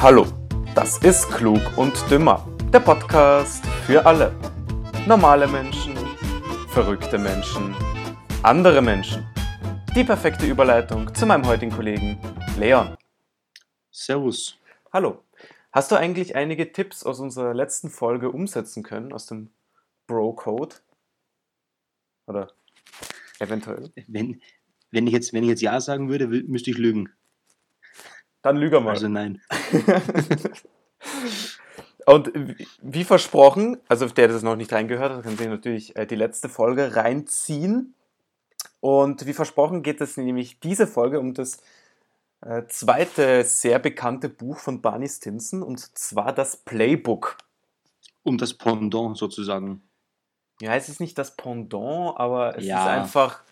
Hallo, das ist Klug und Dümmer, der Podcast für alle. Normale Menschen, verrückte Menschen, andere Menschen. Die perfekte Überleitung zu meinem heutigen Kollegen Leon. Servus. Hallo. Hast du eigentlich einige Tipps aus unserer letzten Folge umsetzen können, aus dem Bro-Code? Oder eventuell? Wenn, wenn, ich jetzt, wenn ich jetzt Ja sagen würde, wü- müsste ich lügen. Dann lüge mal. Also nein. Und wie- versprochen, also der das noch nicht reingehört hat, kann sich natürlich äh, die letzte Folge reinziehen. Und wie versprochen geht es nämlich diese Folge um das äh, zweite sehr bekannte Buch von Barney Stinson und zwar das Playbook. Um das Pendant sozusagen. Ja, es ist nicht das Pendant, aber es Ja. ist einfach.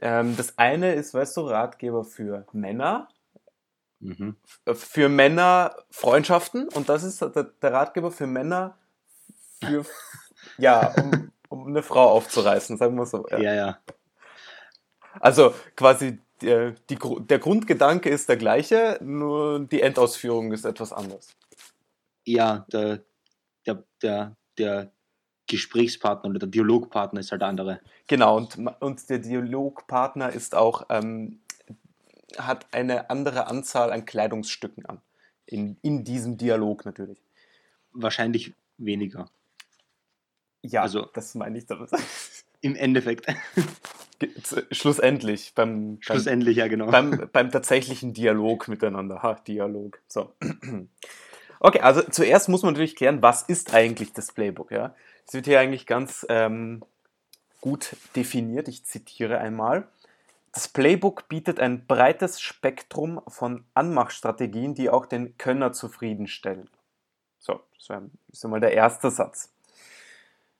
Ähm, das eine ist, weißt du, Ratgeber für Männer, Mhm. äh, für Männer Freundschaften und das ist der, der Ratgeber für Männer für, ja, um, um eine Frau aufzureißen, sagen wir so. Ja. Ja, ja. Also quasi der, die, Gru- der Grundgedanke ist der gleiche, nur die Endausführung ist etwas anders. Ja, der, der, der, der Gesprächspartner oder der Dialogpartner ist halt der andere. Genau, und, und der Dialogpartner ist auch, ähm, hat eine andere Anzahl an Kleidungsstücken an. In, in diesem Dialog natürlich. Wahrscheinlich weniger. Ja, Also- das meine ich damit. Im Endeffekt. Schlussendlich, beim, beim, Schlussendlich, ja, genau. beim, beim tatsächlichen Dialog miteinander. Ha, Dialog. So. Okay, also zuerst muss man natürlich klären, was ist eigentlich das Playbook? Ja? Es wird hier eigentlich ganz ähm, gut definiert. Ich zitiere einmal. Das Playbook bietet ein breites Spektrum von Anmachstrategien, die auch den Könner zufriedenstellen. So, das ist einmal der erste Satz.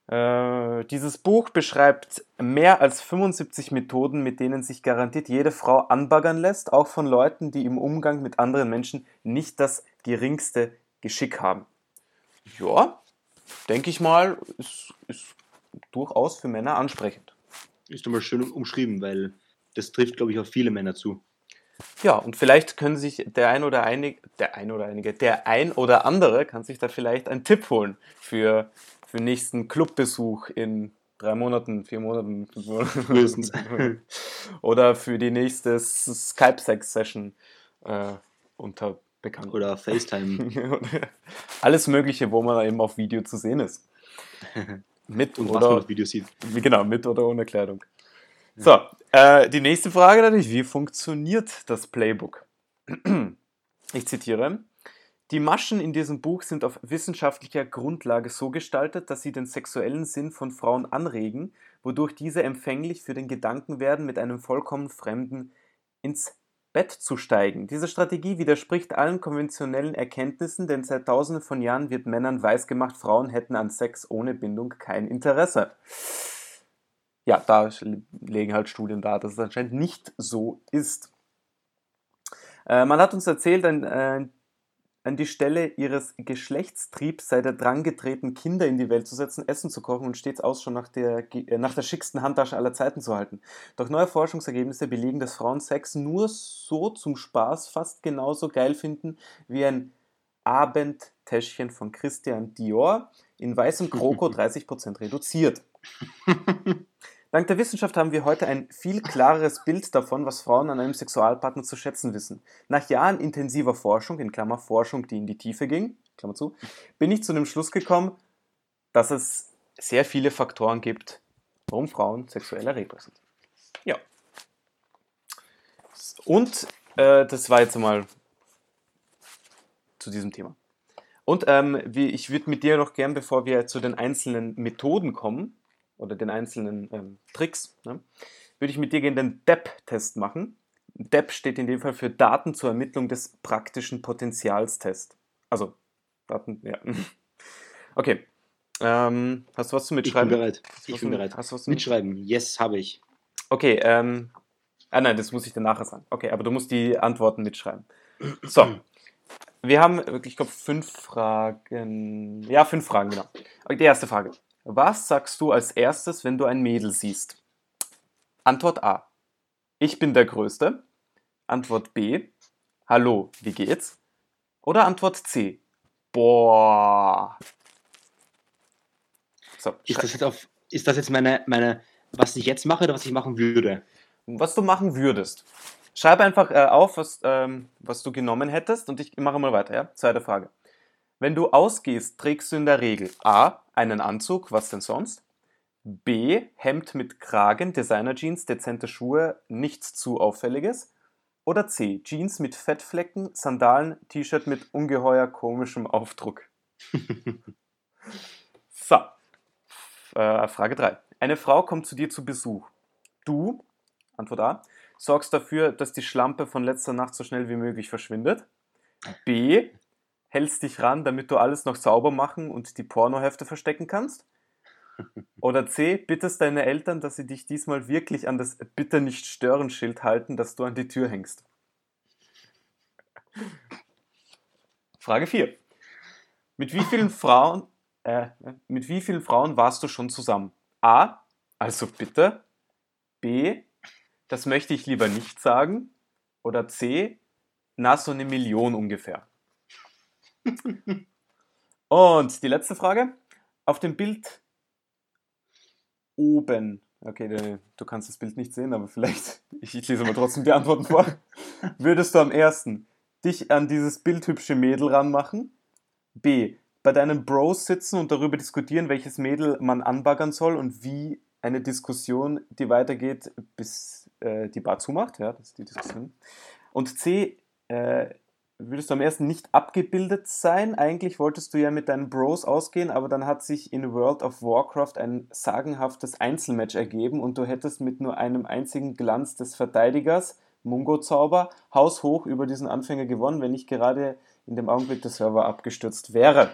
Äh, dieses Buch beschreibt mehr als 75 Methoden, mit denen sich garantiert jede Frau anbaggern lässt, auch von Leuten, die im Umgang mit anderen Menschen nicht das geringste Geschick haben. Ja, denke ich mal, ist, ist durchaus für Männer ansprechend. Ist einmal schön um- umschrieben, weil das trifft, glaube ich, auf viele Männer zu. Ja, und vielleicht können sich der ein oder einige, der ein oder einige, der ein oder andere kann sich da vielleicht einen Tipp holen für, für nächsten Clubbesuch in drei Monaten, vier Monaten, fünf Monaten. Frühestens. oder für die nächste Skype-Sex-Session äh, unter Bekannten. Oder FaceTime. Alles Mögliche, wo man eben auf Video zu sehen ist. Mit Und was man oder auf Video sieht. Genau, mit oder ohne Kleidung. So, äh, die nächste Frage natürlich, wie funktioniert das Playbook? Ich zitiere, die Maschen in diesem Buch sind auf wissenschaftlicher Grundlage so gestaltet, dass sie den sexuellen Sinn von Frauen anregen, wodurch diese empfänglich für den Gedanken werden, mit einem vollkommen Fremden ins Bett zu steigen. Diese Strategie widerspricht allen konventionellen Erkenntnissen, denn seit tausenden von Jahren wird Männern weisgemacht, Frauen hätten an Sex ohne Bindung kein Interesse. Ja, da legen halt Studien dar, dass es anscheinend nicht so ist. Äh, man hat uns erzählt, an, äh, an die Stelle ihres Geschlechtstriebs sei der Drang getreten, Kinder in die Welt zu setzen, Essen zu kochen und stets Ausschau nach der, äh, nach der schicksten Handtasche aller Zeiten zu halten. Doch neue Forschungsergebnisse belegen, dass Frauen Sex nur so zum Spaß fast genauso geil finden wie ein Abendtäschchen von Christian Dior in weißem Kroko 30% reduziert. Dank der Wissenschaft haben wir heute ein viel klareres Bild davon, was Frauen an einem Sexualpartner zu schätzen wissen. Nach Jahren intensiver Forschung, in Klammer Forschung, die in die Tiefe ging, Klammer zu, bin ich zu dem Schluss gekommen, dass es sehr viele Faktoren gibt, warum Frauen sexuell erregbar sind. Ja. Und äh, das war jetzt einmal zu diesem Thema. Und ähm, wie, ich würde mit dir noch gern, bevor wir zu den einzelnen Methoden kommen, oder den einzelnen ähm, Tricks, ne, würde ich mit dir gerne den DEP-Test machen. DEP steht in dem Fall für Daten zur Ermittlung des praktischen Potenzials-Test. Also, Daten, ja. Okay. Ähm, hast du was zum Ich bin Mitschreiben? bereit. Hast Ich bin bereit. Hast du was zum Mitschreiben. Yes, habe ich. Okay, ähm. Ah nein, das muss ich dir nachher sagen. Okay, aber du musst die Antworten mitschreiben. So. Wir haben, ich glaube, fünf Fragen. Ja, fünf Fragen, genau. Okay, die erste Frage. Was sagst du als erstes, wenn du ein Mädel siehst? Antwort A. Ich bin der Größte. Antwort B. Hallo, wie geht's? Oder Antwort C. Boah. So, ist, das jetzt auf, ist das jetzt meine, meine, was ich jetzt mache oder was ich machen würde? Was du machen würdest. Schreib einfach äh, auf, was, ähm, was du genommen hättest und ich mache mal weiter. Ja? Zweite Frage. Wenn du ausgehst, trägst du in der Regel A. einen Anzug, was denn sonst? B. Hemd mit Kragen, Designer-Jeans, dezente Schuhe, nichts zu Auffälliges. Oder C. Jeans mit Fettflecken, Sandalen, T-Shirt mit ungeheuer komischem Aufdruck. so, äh, Frage 3. Eine Frau kommt zu dir zu Besuch. Du, Antwort A, sorgst dafür, dass die Schlampe von letzter Nacht so schnell wie möglich verschwindet. B, hältst dich ran, damit du alles noch sauber machen und die Pornohefte verstecken kannst. Oder C, bittest deine Eltern, dass sie dich diesmal wirklich an das Bitte nicht stören Schild halten, das du an die Tür hängst. Frage 4. Mit wie vielen Frauen, äh, mit wie vielen Frauen warst du schon zusammen? A, also bitte. B, das möchte ich lieber nicht sagen. Oder C, na, so eine Million ungefähr. Und die letzte Frage. Auf dem Bild oben, okay, du kannst das Bild nicht sehen, aber vielleicht, ich, lese mal trotzdem die Antworten vor. Würdest du am ersten dich an dieses bildhübsche Mädel ranmachen? B. Bei deinen Bros sitzen und darüber diskutieren, welches Mädel man anbaggern soll und wie eine Diskussion, die weitergeht, bis äh, die Bar zumacht. Ja, das ist die Diskussion. Und C, äh, würdest du am ersten nicht abgebildet sein. Eigentlich wolltest du ja mit deinen Bros ausgehen, aber dann hat sich in World of Warcraft ein sagenhaftes Einzelmatch ergeben und du hättest mit nur einem einzigen Glanz des Verteidigers, Mungo-Zauber, haushoch über diesen Anfänger gewonnen, wenn nicht gerade in dem Augenblick der Server abgestürzt wäre.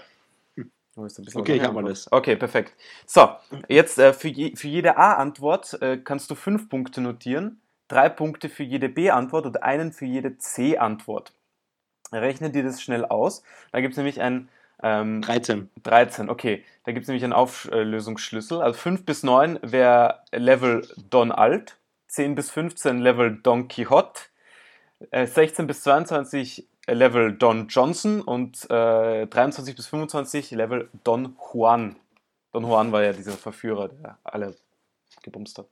Okay, ich habe alles. Okay, perfekt. So, jetzt äh, für, je, für jede A-Antwort äh, kannst du fünf Punkte notieren, drei Punkte für jede B-Antwort und einen für jede C-Antwort. Rechne dir das schnell aus. Da gibt es nämlich ein ähm, 13. 13, okay. Da gibt es nämlich einen Auflösungsschlüssel. Also 5 bis 9 wäre Level Don Alt, 10 bis 15 Level Don Quixote, äh, 16 bis 22 Level Don Johnson und äh, 23 bis 25 Level Don Juan. Don Juan war ja dieser Verführer, der alle gebumst hat.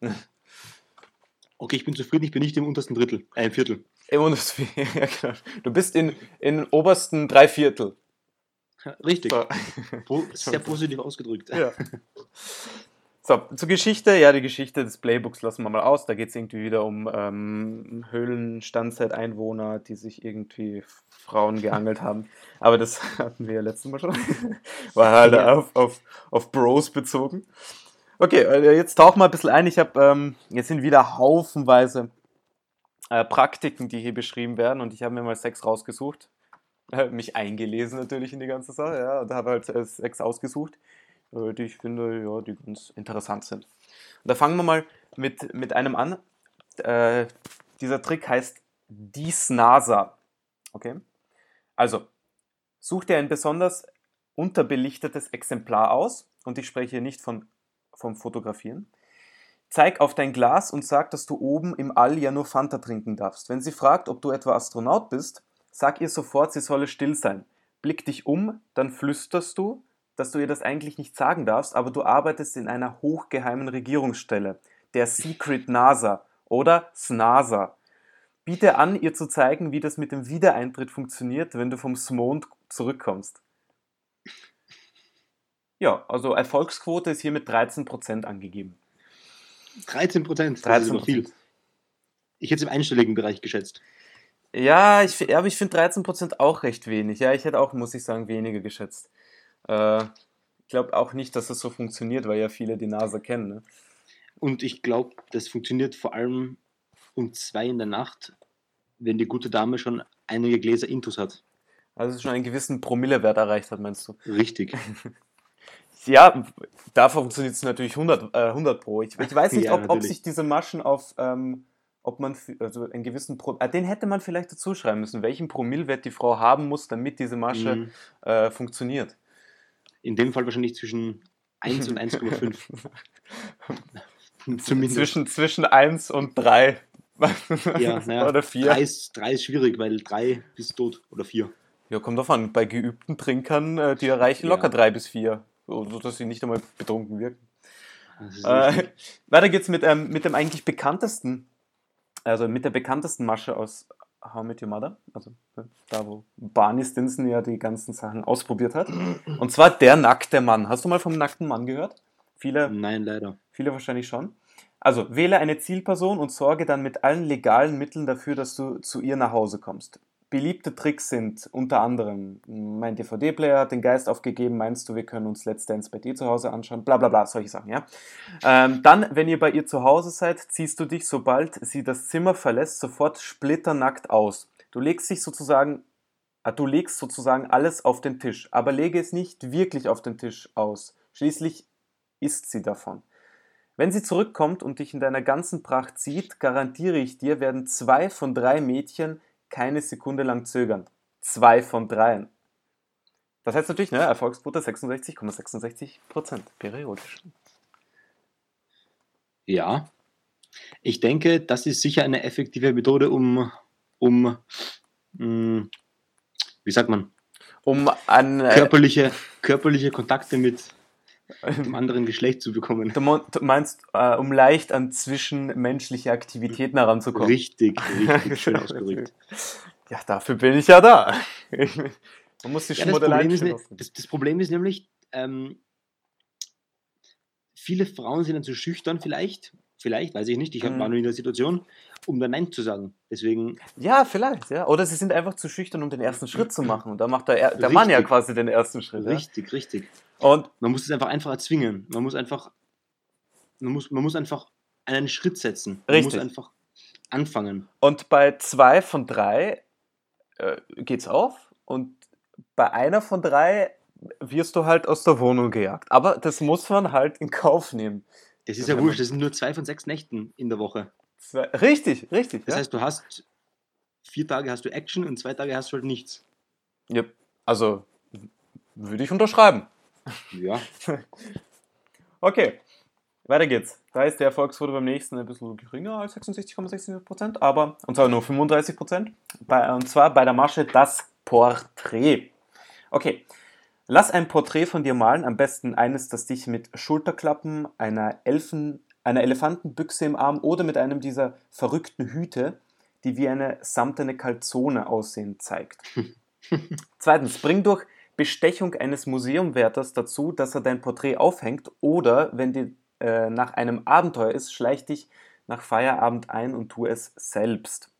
Okay, ich bin zufrieden, ich bin nicht im untersten Drittel, ein Viertel. Im untersten, ja, genau. Du bist in, in obersten drei Viertel. Richtig. So. Sehr positiv ausgedrückt. Ja. So, zur Geschichte. Ja, die Geschichte des Playbooks lassen wir mal aus. Da geht es irgendwie wieder um ähm, Höhlenstandzeiteinwohner, die sich irgendwie Frauen geangelt haben. Aber das hatten wir ja letztes Mal schon. War halt ja. auf, auf, auf Bros bezogen. Okay, äh, jetzt tauchen wir ein bisschen ein. Ich habe, ähm, jetzt sind wieder haufenweise äh, Praktiken, die hier beschrieben werden und ich habe mir mal sechs rausgesucht. Äh, mich eingelesen natürlich in die ganze Sache, ja, und habe halt äh, sechs ausgesucht äh, die ich finde, ja, die ganz interessant sind. Und da fangen wir mal mit, mit einem an. Äh, dieser Trick heißt dies NASA. Okay? Also, such dir ein besonders unterbelichtetes Exemplar aus und ich spreche hier nicht von, vom Fotografieren. Zeig auf dein Glas und sag, dass du oben im All ja nur Fanta trinken darfst. Wenn sie fragt, ob du etwa Astronaut bist, sag ihr sofort, sie solle still sein. Blick dich um, dann flüsterst du, dass du ihr das eigentlich nicht sagen darfst, aber du arbeitest in einer hochgeheimen Regierungsstelle, der Secret NASA oder SNASA. Biete an, ihr zu zeigen, wie das mit dem Wiedereintritt funktioniert, wenn du vom Mond zurückkommst. Ja, also Erfolgsquote ist hier mit 13% angegeben. 13 Prozent? 13 viel. Ich hätte es im einstelligen Bereich geschätzt. Ja, ich, aber ich finde 13% auch recht wenig. Ja, ich hätte auch, muss ich sagen, weniger geschätzt. Äh, ich glaube auch nicht, dass das so funktioniert, weil ja viele die Nase kennen. Ne? Und ich glaube, das funktioniert vor allem um zwei in der Nacht, wenn die gute Dame schon einige Gläser Intus hat. Also schon einen gewissen Promillewert erreicht hat, meinst du? Richtig. Ja, da funktioniert es natürlich 100, äh, 100 Pro. Ich, ich weiß nicht, ja, ob, ob, sich diese Maschen auf, ähm, ob man, also einen gewissen, Pro, äh, den hätte man vielleicht dazu schreiben müssen, welchen Promillwert die Frau haben muss, damit diese Masche mhm. äh, funktioniert. In dem Fall wahrscheinlich zwischen 1 und 1,5. Zumindest. Zwischen, zwischen 1 und 3. ja, naja, oder 4. 3 ist, 3 ist schwierig, weil 3 bis tot oder 4. Ja, kommt drauf an. Bei geübten Trinkern, äh, die erreichen ja. locker 3 bis 4 sodass sie nicht einmal betrunken wirken. Äh, weiter geht's mit, ähm, mit dem eigentlich bekanntesten, also mit der bekanntesten Masche aus How Met Your Mother, also äh, da, wo Barney Stinson ja die ganzen Sachen ausprobiert hat. Und zwar der nackte Mann. Hast du mal vom nackten Mann gehört? Viele, Nein, leider. Viele wahrscheinlich schon. Also wähle eine Zielperson und sorge dann mit allen legalen Mitteln dafür, dass du zu ihr nach Hause kommst. Beliebte Tricks sind unter anderem, mein DVD-Player hat den Geist aufgegeben, meinst du, wir können uns Let's Dance bei dir zu Hause anschauen, bla bla bla, solche Sachen, ja. Ähm, dann, wenn ihr bei ihr zu Hause seid, ziehst du dich, sobald sie das Zimmer verlässt, sofort splitternackt aus. Du legst dich sozusagen, äh, du legst sozusagen alles auf den Tisch, aber lege es nicht wirklich auf den Tisch aus. Schließlich isst sie davon. Wenn sie zurückkommt und dich in deiner ganzen Pracht sieht, garantiere ich dir, werden zwei von drei Mädchen keine Sekunde lang zögern. Zwei von dreien. Das heißt natürlich, ne, Erfolgsquote 66,66 Prozent, periodisch. Ja. Ich denke, das ist sicher eine effektive Methode, um, um mh, wie sagt man, Um an. Äh, körperliche, körperliche Kontakte mit dem anderen Geschlecht zu bekommen. du meinst, äh, um leicht an zwischenmenschliche Aktivitäten heranzukommen. Richtig, richtig schön ausgedrückt. Ja, dafür bin ich ja da. Man muss die Ja, das, Schmuddelei Problem ist, ne- das, das Problem ist nämlich, ähm, viele Frauen sind dann zu schüchtern vielleicht, vielleicht, weiß ich nicht, ich Mhm. war in der Situation, um dann Nein zu sagen. Deswegen, Ja, vielleicht, ja. Oder sie sind einfach zu schüchtern, um den ersten Schritt zu machen. Und da macht der, der Mann ja quasi den ersten Schritt. Ja? richtig, richtig. Und Man muss es einfach einfach erzwingen. Man muss einfach, man muss, man muss einfach einen Schritt setzen. Man Richtig. muss einfach anfangen. Und bei zwei von drei äh, geht's auf und bei einer von drei wirst du halt aus der Wohnung gejagt. Aber das muss man halt in Kauf nehmen. Das ist ja wurscht, das sind nur zwei von sechs Nächten in der Woche. Zwei, richtig, richtig. Das ja. heißt, du hast vier Tage hast du Action und zwei Tage hast du halt nichts. ja, also würde ich unterschreiben. Ja, Okay, weiter geht's. Da ist der Erfolgsquote beim nächsten ein bisschen geringer als 66,66%, aber, und zwar nur 35%, bei, und zwar bei der Masche das Porträt. Okay, lass ein Porträt von dir malen, am besten eines, das dich mit Schulterklappen, einer, Elfen, einer Elefantenbüchse im Arm oder mit einem dieser verrückten Hüte, die wie eine samtene Kalzone aussehen, zeigt. Zweitens, bring durch Bestechung eines Museumwärters dazu, dass er dein Porträt aufhängt oder, wenn dir äh, nach einem Abenteuer ist, schleich dich nach Feierabend ein und tu es selbst.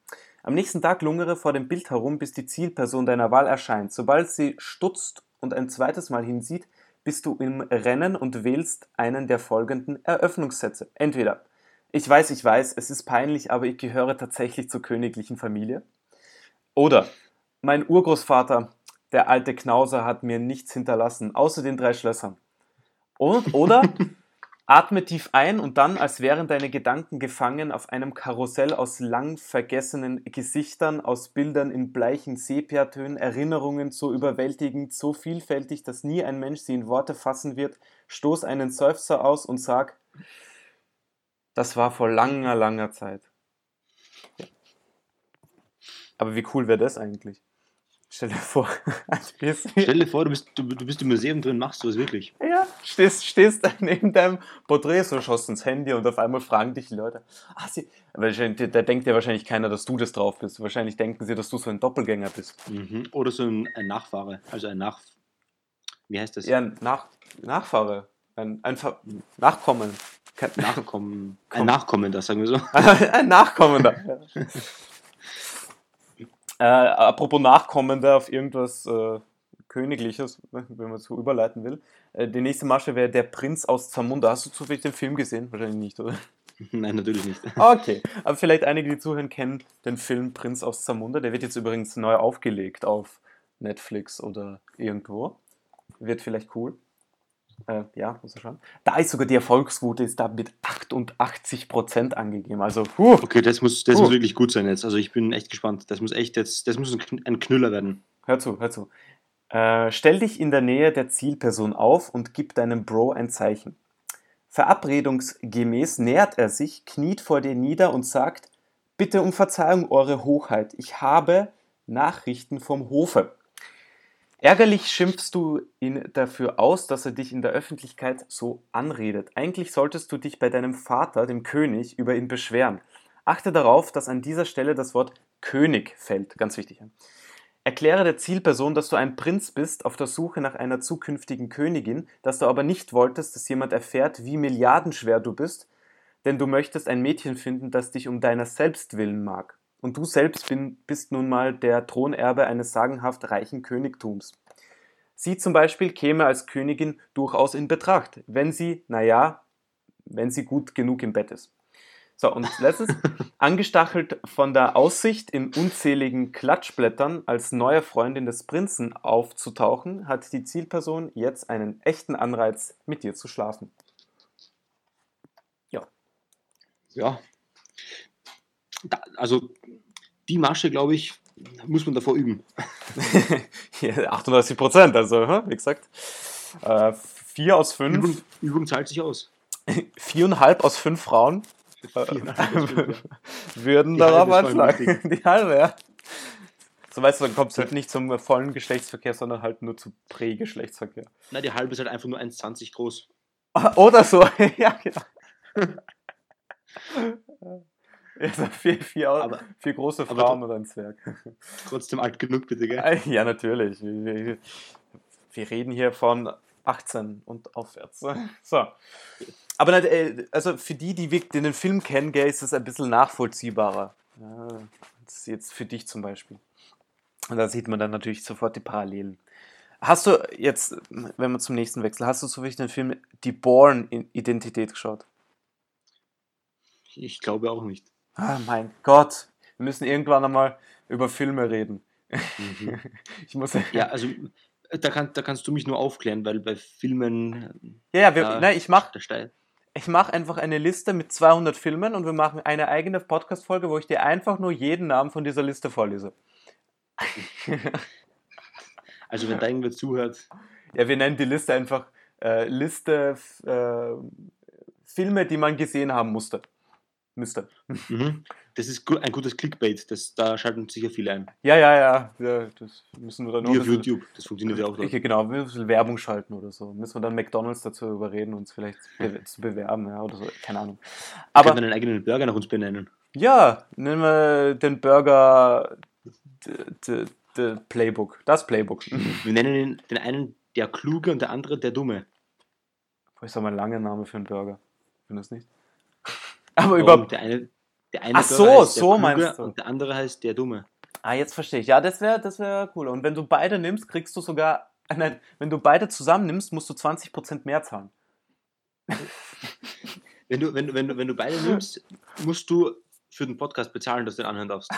Am nächsten Tag lungere vor dem Bild herum, bis die Zielperson deiner Wahl erscheint. Sobald sie stutzt und ein zweites Mal hinsieht, bist du im Rennen und wählst einen der folgenden Eröffnungssätze. Entweder ich weiß, ich weiß, es ist peinlich, aber ich gehöre tatsächlich zur königlichen Familie. Oder mein Urgroßvater, der alte Knauser, hat mir nichts hinterlassen, außer den drei Schlössern. Und, oder atme tief ein und dann, als wären deine Gedanken gefangen auf einem Karussell aus lang vergessenen Gesichtern, aus Bildern in bleichen Sepiatönen, Erinnerungen so überwältigend, so vielfältig, dass nie ein Mensch sie in Worte fassen wird, stoß einen Seufzer aus und sag, das war vor langer, langer Zeit. Aber wie cool wäre das eigentlich? Stell dir vor, du bist, stell dir vor, du bist, du, du bist im Museum drin, machst du es wirklich. ja, stehst, stehst da neben deinem Porträt, so schaust ins Handy und auf einmal fragen dich die Leute, ah, sie, wahrscheinlich, da denkt ja wahrscheinlich keiner, dass du das drauf bist. Wahrscheinlich denken sie, dass du so ein Doppelgänger bist. Mhm. Oder so ein, ein Nachfahre, also ein Nach... Wie heißt das? Ja, ein Nach, Nachfahre, ein, ein Ver Nachkommen. Nachkommen. Komm. Ein Nachkommender, sagen wir so. ein Nachkommender. äh, apropos Nachkommender auf irgendwas äh, Königliches, wenn man so überleiten will. Äh, die nächste Masche wäre der Prinz aus Zamunda. Hast du zufällig den Film gesehen? Wahrscheinlich nicht, oder? Nein, natürlich nicht. Okay, aber vielleicht einige, die zuhören, kennen den Film Prinz aus Zamunda. Der wird jetzt übrigens neu aufgelegt auf Netflix oder irgendwo. Wird vielleicht cool. Äh, ja, muss ich schauen. Da ist sogar die Erfolgsquote ist da mit 88% angegeben. Also, puh, Okay, das muss, das muss wirklich gut sein jetzt. Also ich bin echt gespannt. Das muss echt jetzt, das muss ein Kn- ein Knüller werden. hör zu, hör zu. Äh, stell dich in der Nähe der Zielperson auf und gib deinem Bro ein Zeichen. Verabredungsgemäß nähert er sich, kniet vor dir nieder und sagt, Bitte um Verzeihung, Eure Hochheit. Ich habe Nachrichten vom Hofe. Ärgerlich schimpfst du ihn dafür aus, dass er dich in der Öffentlichkeit so anredet. Eigentlich solltest du dich bei deinem Vater, dem König, über ihn beschweren. Achte darauf, dass an dieser Stelle das Wort König fällt. Ganz wichtig. Erkläre der Zielperson, dass du ein Prinz bist auf der Suche nach einer zukünftigen Königin, dass du aber nicht wolltest, dass jemand erfährt, wie milliardenschwer du bist, denn du möchtest ein Mädchen finden, das dich um deiner selbst willen mag. Und du selbst bin, bist nun mal der Thronerbe eines sagenhaft reichen Königtums. Sie zum Beispiel käme als Königin durchaus in Betracht, wenn sie, naja, wenn sie gut genug im Bett ist. So, und letztens, angestachelt von der Aussicht in unzähligen Klatschblättern als neue Freundin des Prinzen aufzutauchen, hat die Zielperson jetzt einen echten Anreiz, mit dir zu schlafen. Ja. Da, also die Masche, glaube ich, muss man davor üben. 38 Prozent, also wie gesagt. Äh, vier aus fünf. Übung, Übung zahlt sich aus. Viereinhalb aus fünf Frauen äh, würden Die darauf halbe ist voll anschlagen. Die halbe, ja. So weißt du, dann kommt es halt nicht zum vollen Geschlechtsverkehr, sondern halt nur zu Prä-Geschlechtsverkehr. Na, die halbe ist halt einfach nur 1,20 groß. Oder so, ja, genau. Ja, so vier, vier, vier große Frauen oder ein Zwerg. Trotzdem alt genug, bitte, gell? Ja, natürlich. Wir, wir, reden hier von 18 und aufwärts. So. Aber nicht, äh, also für die, die den Film kennen, gell, ist es ein bisschen nachvollziehbarer. Ja, das ist jetzt für dich zum Beispiel. Und da sieht man dann natürlich sofort die Parallelen. Hast du jetzt, wenn wir zum nächsten wechseln, hast du so wirklich den Film Die Born-Identität geschaut? Ich glaube auch nicht. Ah, mein Gott. Wir müssen irgendwann einmal über Filme reden. Mhm. Ich muss. Ja, also da, kann, da kannst du mich nur aufklären, weil bei Filmen Ja, ja, wir, Ja. nein, ich mache ich mach einfach eine Liste mit 200 Filmen und wir machen eine eigene Podcast-Folge, wo ich dir einfach nur jeden Namen von dieser Liste vorlese. Also wenn da irgendwer zuhört, Ja, wir nennen die Liste einfach äh, Liste äh, Filme, die man gesehen haben musste. Müsste. mhm. das ist ein gutes Clickbait, das, da schalten sicher viele ein. Ja, ja, ja. ja das müssen wir dann Wie auf YouTube, das funktioniert ja auch dort. Ich, genau, wir müssen Werbung schalten oder so. Müssen wir dann McDonalds dazu überreden, uns vielleicht be zu bewerben, ja, oder so. Keine Ahnung. Aber Aber einen eigenen Burger nach uns benennen. ja, nehmen wir den Burger d- Playbook. Das Playbook. Wir nennen ihn, den einen der Kluge und der andere der Dumme. Boah, ist aber ein langer Name für einen Burger. Findest du nicht? Aber über. Der eine, der eine Ach so, heißt der so Kluge meinst du. Und der andere heißt der Dumme. Ah, jetzt verstehe ich. Ja, das wäre das wär cool. Und wenn du beide nimmst, kriegst du sogar. Nein, wenn du beide zusammen nimmst, musst du 20% mehr zahlen. Wenn du, wenn, wenn, du, wenn du beide nimmst, musst du für den Podcast bezahlen, dass du den anhören darfst.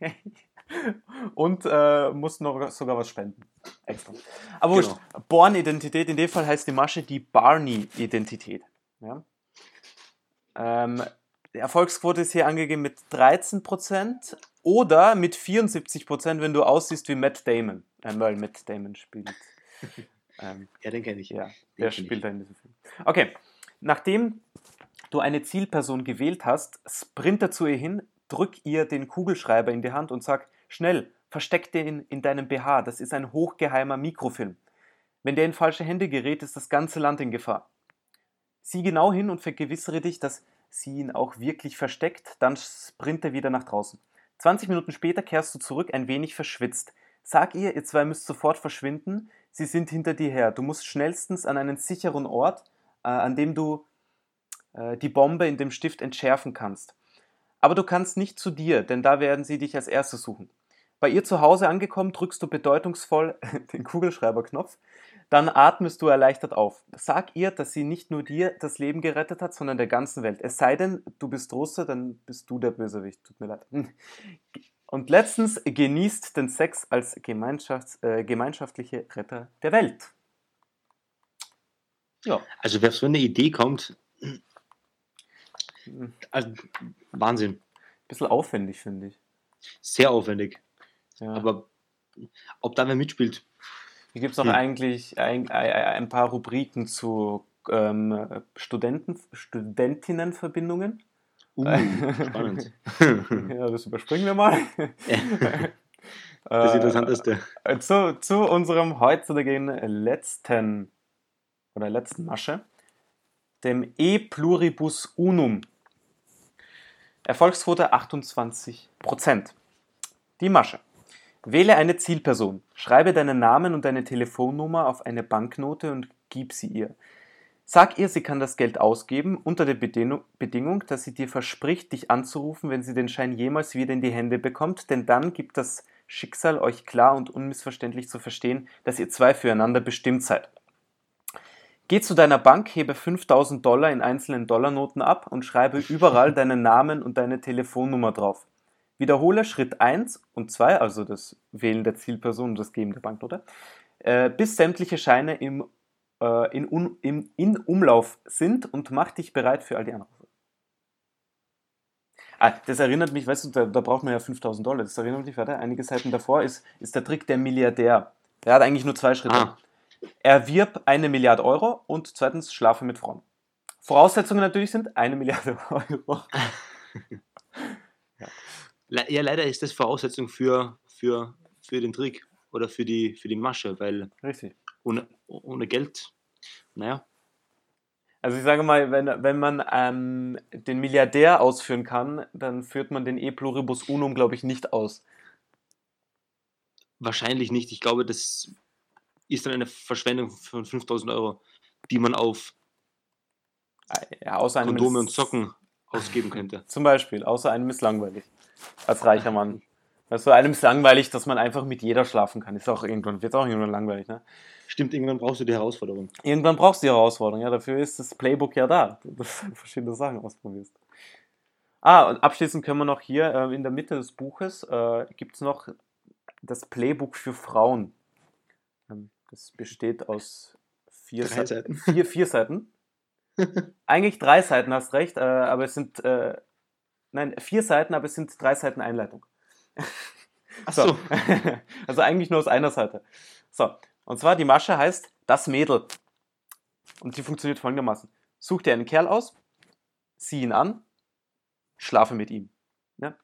Und äh, musst noch sogar was spenden. Extra. Aber Genau. Born-Identität, in dem Fall heißt die Masche die Barney-Identität. Ja? Ähm, die Erfolgsquote ist hier angegeben mit 13% oder mit 74%, wenn du aussiehst wie Matt Damon. Ähm, weil Matt Damon spielt. Ähm, Ja, den kenne ich. ja, der spielt da in diesem Film. Okay, nachdem du eine Zielperson gewählt hast, sprinte zu ihr hin, drück ihr den Kugelschreiber in die Hand und sag, schnell, versteck den in deinem BH, das ist ein hochgeheimer Mikrofilm. Wenn der in falsche Hände gerät, ist das ganze Land in Gefahr. Sieh genau hin und vergewissere dich, dass sie ihn auch wirklich versteckt, dann sprinte wieder nach draußen. 20 Minuten später kehrst du zurück, ein wenig verschwitzt. Sag ihr, ihr zwei müsst sofort verschwinden, sie sind hinter dir her. Du musst schnellstens an einen sicheren Ort, äh, an dem du äh, die Bombe in dem Stift entschärfen kannst. Aber du kannst nicht zu dir, denn da werden sie dich als erstes suchen. Bei ihr zu Hause angekommen, drückst du bedeutungsvoll den Kugelschreiberknopf, dann atmest du erleichtert auf. Sag ihr, dass sie nicht nur dir das Leben gerettet hat, sondern der ganzen Welt. Es sei denn, du bist Russe, dann bist du der Bösewicht. Tut mir leid. Und letztens genießt den Sex als Gemeinschafts-, äh, gemeinschaftliche Retter der Welt. Ja. Also wer auf so eine Idee kommt, also, Wahnsinn. Bisschen aufwendig, finde ich. Sehr aufwendig. Ja. Aber ob da wer mitspielt, Hier gibt es noch Hm. eigentlich ein, ein, paar Rubriken zu ähm, Studenten, Studentinnenverbindungen. Uh, spannend. ja, das überspringen wir mal. Das Interessanteste. Äh, zu, zu unserem heutigen letzten oder letzten Masche, dem E pluribus unum. Erfolgsquote 28%. Die Masche. Wähle eine Zielperson. Schreibe deinen Namen und deine Telefonnummer auf eine Banknote und gib sie ihr. Sag ihr, sie kann das Geld ausgeben, unter der Bedingung, dass sie dir verspricht, dich anzurufen, wenn sie den Schein jemals wieder in die Hände bekommt, denn dann gibt das Schicksal euch klar und unmissverständlich zu verstehen, dass ihr zwei füreinander bestimmt seid. Geh zu deiner Bank, hebe 5000 Dollar in einzelnen Dollarnoten ab und schreibe überall deinen Namen und deine Telefonnummer drauf. Wiederhole Schritt 1 und 2, also das Wählen der Zielperson und das Geben der Banknote, äh, bis sämtliche Scheine im, äh, in, im, in Umlauf sind und mach dich bereit für all die Anrufe. Ah, das erinnert mich, weißt du, da, da braucht man ja 5000 Dollar. Das erinnert mich weiter. Einige Seiten davor ist, ist der Trick der Milliardär. Der hat eigentlich nur zwei Schritte. Ah. Erwirb eine Milliarde Euro und zweitens schlafe mit Frauen. Voraussetzungen natürlich sind eine Milliarde Euro. ja. ja. leider ist das Voraussetzung für, für, für den Trick oder für die, für die Masche, weil Richtig. Ohne, ohne Geld, naja, also ich sage mal, wenn, wenn man ähm, den Milliardär ausführen kann, dann führt man den E pluribus unum, glaube ich, nicht aus. Wahrscheinlich nicht. Ich glaube, das ist dann eine Verschwendung von 5000 Euro, die man auf ja, außer einem Kondome und Socken ausgeben könnte. Zum Beispiel, außer einem ist langweilig. Als reicher Mann. Also einem ist langweilig, dass man einfach mit jeder schlafen kann. Ist auch irgendwann, wird auch irgendwann langweilig, ne? Stimmt, irgendwann brauchst du die Herausforderung. Irgendwann brauchst du die Herausforderung, ja. Dafür ist das Playbook ja da, dass du verschiedene Sachen ausprobierst. Ah, und abschließend können wir noch hier äh, in der Mitte des Buches äh, gibt es noch das Playbook für Frauen. Ähm, das besteht aus vier drei Seiten. Vier, vier Seiten. Eigentlich drei Seiten, hast recht, äh, aber es sind äh, nein, vier Seiten, aber es sind drei Seiten Einleitung. Ach so. so. also eigentlich nur aus einer Seite. So, und zwar die Masche heißt das Mädel. Und die funktioniert folgendermaßen. Such dir einen Kerl aus, sieh ihn an, schlafe mit ihm. Ja?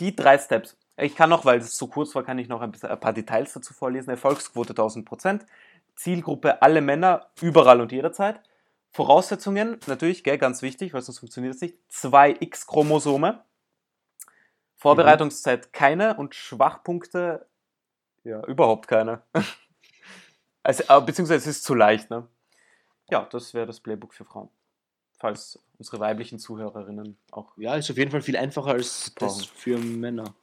Die drei Steps. Ich kann noch, weil es so kurz war, kann ich noch ein, bisschen, ein paar Details dazu vorlesen. Erfolgsquote 1000%. Zielgruppe alle Männer, überall und jederzeit. Voraussetzungen, natürlich, gell, ganz wichtig, weil sonst funktioniert es nicht. Zwei X-Chromosome. Vorbereitungszeit mhm. keine und Schwachpunkte, ja, überhaupt keine. Also, äh, beziehungsweise es ist zu leicht, ne? Ja, das wäre das Playbook für Frauen. Falls unsere weiblichen Zuhörerinnen auch. Ja, ist auf jeden Fall viel einfacher als das für Männer.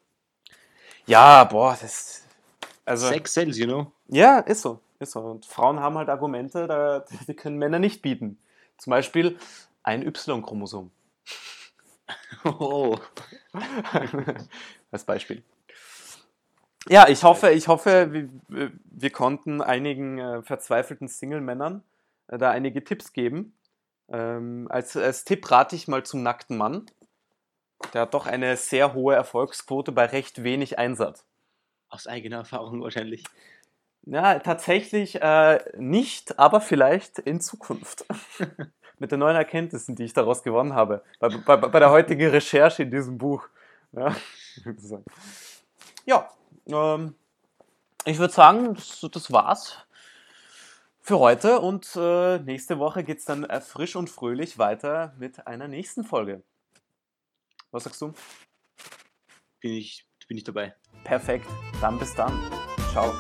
Ja, boah, das. Also, Sex sells, you know? Ja, ist so. Ist so. Und Frauen haben halt Argumente, da, die können Männer nicht bieten. Zum Beispiel ein Y-Chromosom. Oh. Als Beispiel. Ja, ich hoffe, ich hoffe, wir, wir konnten einigen äh, verzweifelten Single-Männern äh, da einige Tipps geben. Ähm, als, als Tipp rate ich mal zum nackten Mann. Der hat doch eine sehr hohe Erfolgsquote bei recht wenig Einsatz. Aus eigener Erfahrung wahrscheinlich. Ja, tatsächlich äh, nicht, aber vielleicht in Zukunft. Mit den neuen Erkenntnissen, die ich daraus gewonnen habe. Bei, bei, bei der heutigen Recherche in diesem Buch. Ja, ja ähm, ich würde sagen, das, das, war's für heute und äh, nächste Woche geht es dann äh, frisch und fröhlich weiter mit einer nächsten Folge. Was sagst du? Bin ich, bin ich dabei. Perfekt. Dann bis dann. Ciao.